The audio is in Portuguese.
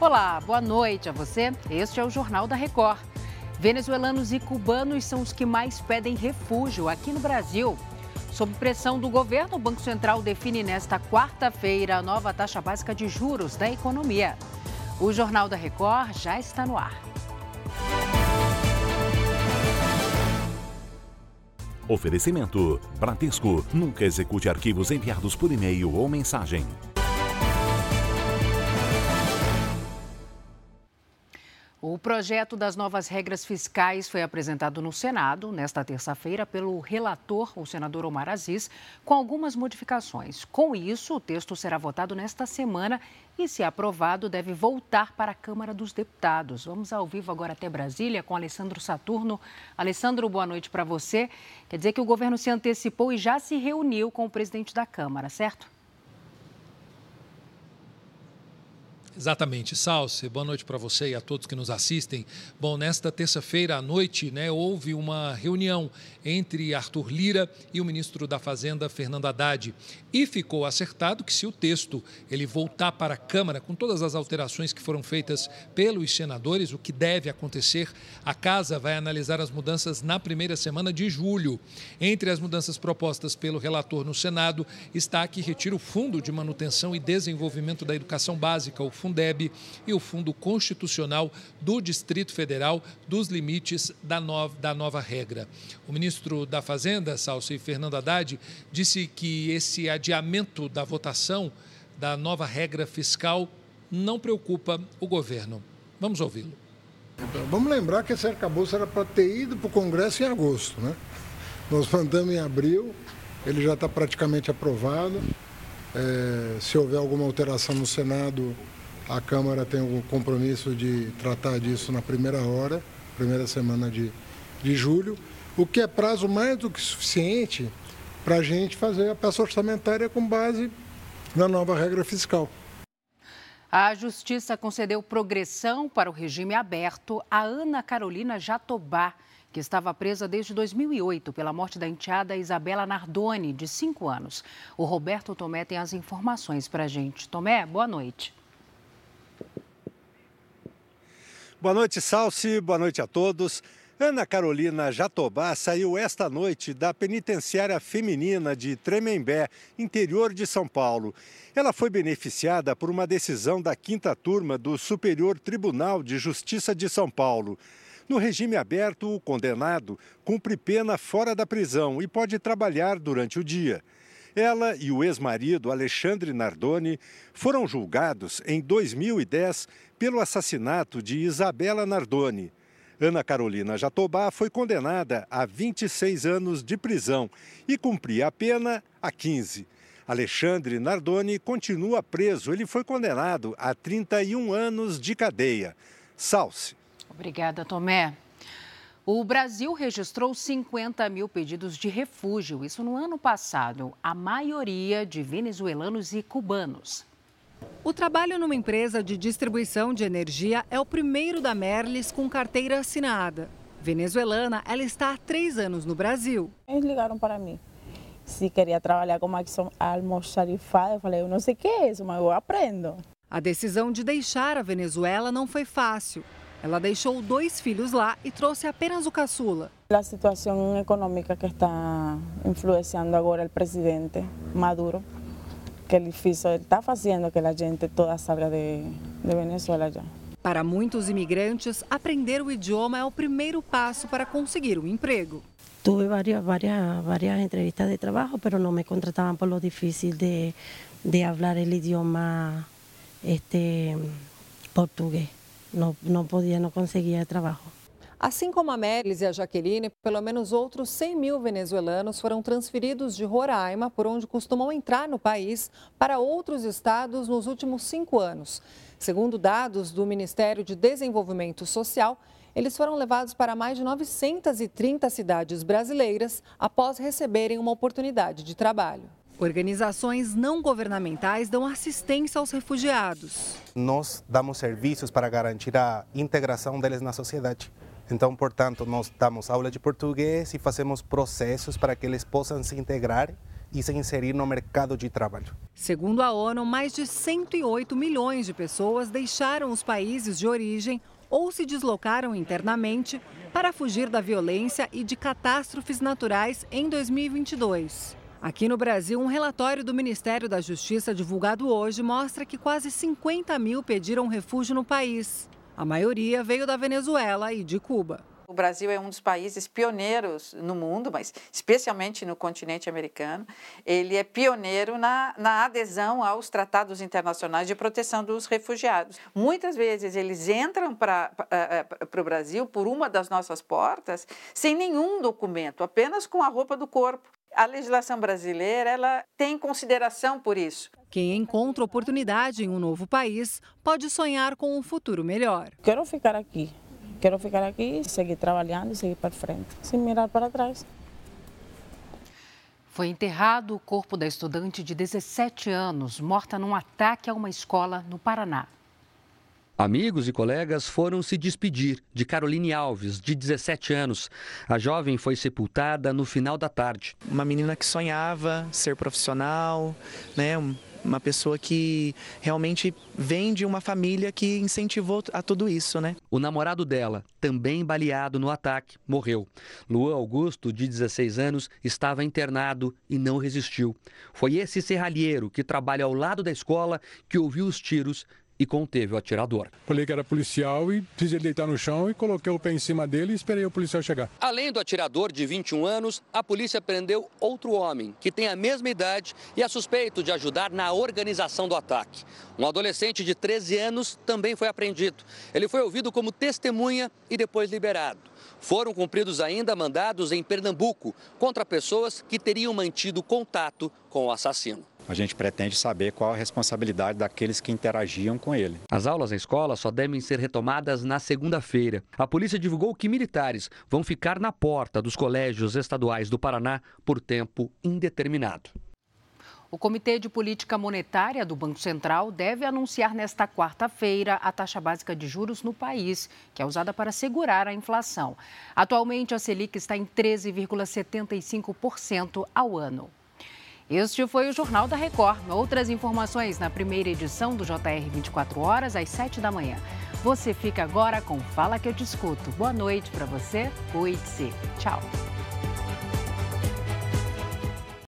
Olá, boa noite a você. Este é o Jornal da Record. Venezuelanos e cubanos são os que mais pedem refúgio aqui no Brasil. Sob pressão do governo, o Banco Central define nesta quarta-feira a nova taxa básica de juros da economia. O Jornal da Record já está no ar. Oferecimento: Bradesco. Nunca execute arquivos enviados por e-mail ou mensagem. O projeto das novas regras fiscais foi apresentado no Senado nesta terça-feira pelo relator, o senador Omar Aziz, com algumas modificações. Com isso, o texto será votado nesta semana e, se aprovado, deve voltar para a Câmara dos Deputados. Vamos ao vivo agora até Brasília com Alessandro Saturno. Alessandro, boa noite para você. Quer dizer que o governo se antecipou e já se reuniu com o presidente da Câmara, certo? Exatamente, Salce. Boa noite para você e a todos que nos assistem. Bom, nesta terça-feira à noite, né, houve uma reunião entre Arthur Lira e o ministro da Fazenda, Fernando Haddad, e ficou acertado que se o texto ele voltar para a Câmara com todas as alterações que foram feitas pelos senadores, o que deve acontecer, a casa vai analisar as mudanças na primeira semana de julho. Entre as mudanças propostas pelo relator no Senado está que retira o Fundo de Manutenção e Desenvolvimento da Educação Básica, o Fundeb e o Fundo Constitucional do Distrito Federal dos limites da nova, da nova regra. O ministro da Fazenda, Salso Fernando Haddad, disse que esse adiamento da votação da nova regra fiscal não preocupa o governo. Vamos ouvi-lo. Vamos lembrar que esse arcabouço era para ter ido para o Congresso em agosto, né? Nós mandamos em abril, ele já está praticamente aprovado. É, se houver alguma alteração no Senado, a Câmara tem o compromisso de tratar disso na primeira hora, primeira semana de, de julho, o que é prazo mais do que suficiente para a gente fazer a peça orçamentária com base na nova regra fiscal. A Justiça concedeu progressão para o regime aberto a Ana Carolina Jatobá, que estava presa desde 2008 pela morte da enteada Isabela Nardoni, de 5 anos. O Roberto Tomé tem as informações para a gente. Tomé, boa noite. Boa noite, Salsi. Boa noite a todos. Ana Carolina Jatobá saiu esta noite da penitenciária feminina de Tremembé, interior de São Paulo. Ela foi beneficiada por uma decisão da quinta turma do Superior Tribunal de Justiça de São Paulo. No regime aberto, o condenado cumpre pena fora da prisão e pode trabalhar durante o dia. Ela e o ex-marido Alexandre Nardoni foram julgados em 2010 pelo assassinato de Isabela Nardoni. Ana Carolina Jatobá foi condenada a 26 anos de prisão e cumpria a pena a 15. Alexandre Nardoni continua preso. Ele foi condenado a 31 anos de cadeia. Salce. Obrigada, Tomé. O Brasil registrou 50 mil pedidos de refúgio, isso no ano passado, a maioria de venezuelanos e cubanos. O trabalho numa empresa de distribuição de energia é o primeiro da Merlis com carteira assinada. Venezuelana, ela está há três anos no Brasil. Eles ligaram para mim se queria trabalhar como almoxarifada. Eu falei, eu não sei o que é isso, mas eu aprendo. A decisão de deixar a Venezuela não foi fácil. Ela deixou dois filhos lá e trouxe apenas o caçula. A situação econômica que está influenciando agora o presidente Maduro, que ele fez, está fazendo que a gente toda salga de, de Venezuela já. Para muitos imigrantes, aprender o idioma é o primeiro passo para conseguir um emprego. Tuve várias, várias, várias entrevistas de trabalho, mas não me contratavam por lo difícil de, de hablar el idioma este, português não, não podia, não conseguia trabalho. Assim como a Melis e a Jaqueline, pelo menos outros 100 mil venezuelanos foram transferidos de Roraima, por onde costumam entrar no país, para outros estados nos últimos cinco anos. Segundo dados do Ministério de Desenvolvimento Social, eles foram levados para mais de 930 cidades brasileiras após receberem uma oportunidade de trabalho. Organizações não governamentais dão assistência aos refugiados. Nós damos serviços para garantir a integração deles na sociedade. Então, portanto, nós damos aula de português e fazemos processos para que eles possam se integrar e se inserir no mercado de trabalho. Segundo a ONU, mais de 108 milhões de pessoas deixaram os países de origem ou se deslocaram internamente para fugir da violência e de catástrofes naturais em 2022. Aqui no Brasil, um relatório do Ministério da Justiça divulgado hoje mostra que quase 50 mil pediram refúgio no país. A maioria veio da Venezuela e de Cuba. O Brasil é um dos países pioneiros no mundo, mas especialmente no continente americano. Ele é pioneiro na, na adesão aos tratados internacionais de proteção dos refugiados. Muitas vezes eles entram para o Brasil por uma das nossas portas sem nenhum documento, apenas com a roupa do corpo. A legislação brasileira ela tem consideração por isso. Quem encontra oportunidade em um novo país pode sonhar com um futuro melhor. Quero ficar aqui. Quero ficar aqui, seguir trabalhando e seguir para frente, sem mirar para trás. Foi enterrado o corpo da estudante de 17 anos, morta num ataque a uma escola no Paraná. Amigos e colegas foram se despedir de Caroline Alves, de 17 anos. A jovem foi sepultada no final da tarde. Uma menina que sonhava ser profissional, né? Uma pessoa que realmente vem de uma família que incentivou a tudo isso, né? O namorado dela, também baleado no ataque, morreu. Luan Augusto, de 16 anos, estava internado e não resistiu. Foi esse serralheiro que trabalha ao lado da escola que ouviu os tiros e conteve o atirador. Falei que era policial e fiz ele deitar no chão e coloquei o pé em cima dele e esperei o policial chegar. Além do atirador de 21 anos, a polícia prendeu outro homem que tem a mesma idade e é suspeito de ajudar na organização do ataque. Um adolescente de 13 anos também foi apreendido. Ele foi ouvido como testemunha e depois liberado. Foram cumpridos ainda mandados em Pernambuco contra pessoas que teriam mantido contato com o assassino. A gente pretende saber qual a responsabilidade daqueles que interagiam com ele. As aulas na escola só devem ser retomadas na segunda-feira. A polícia divulgou que militares vão ficar na porta dos colégios estaduais do Paraná por tempo indeterminado. O Comitê de Política Monetária do Banco Central deve anunciar nesta quarta-feira a taxa básica de juros no país, que é usada para segurar a inflação. Atualmente, a Selic está em 13,75% ao ano. Este foi o Jornal da Record. Outras informações na primeira edição do JR 24 horas, às 7 da manhã. Você fica agora com Fala que eu te escuto. Boa noite para você. Cuide-se. Tchau.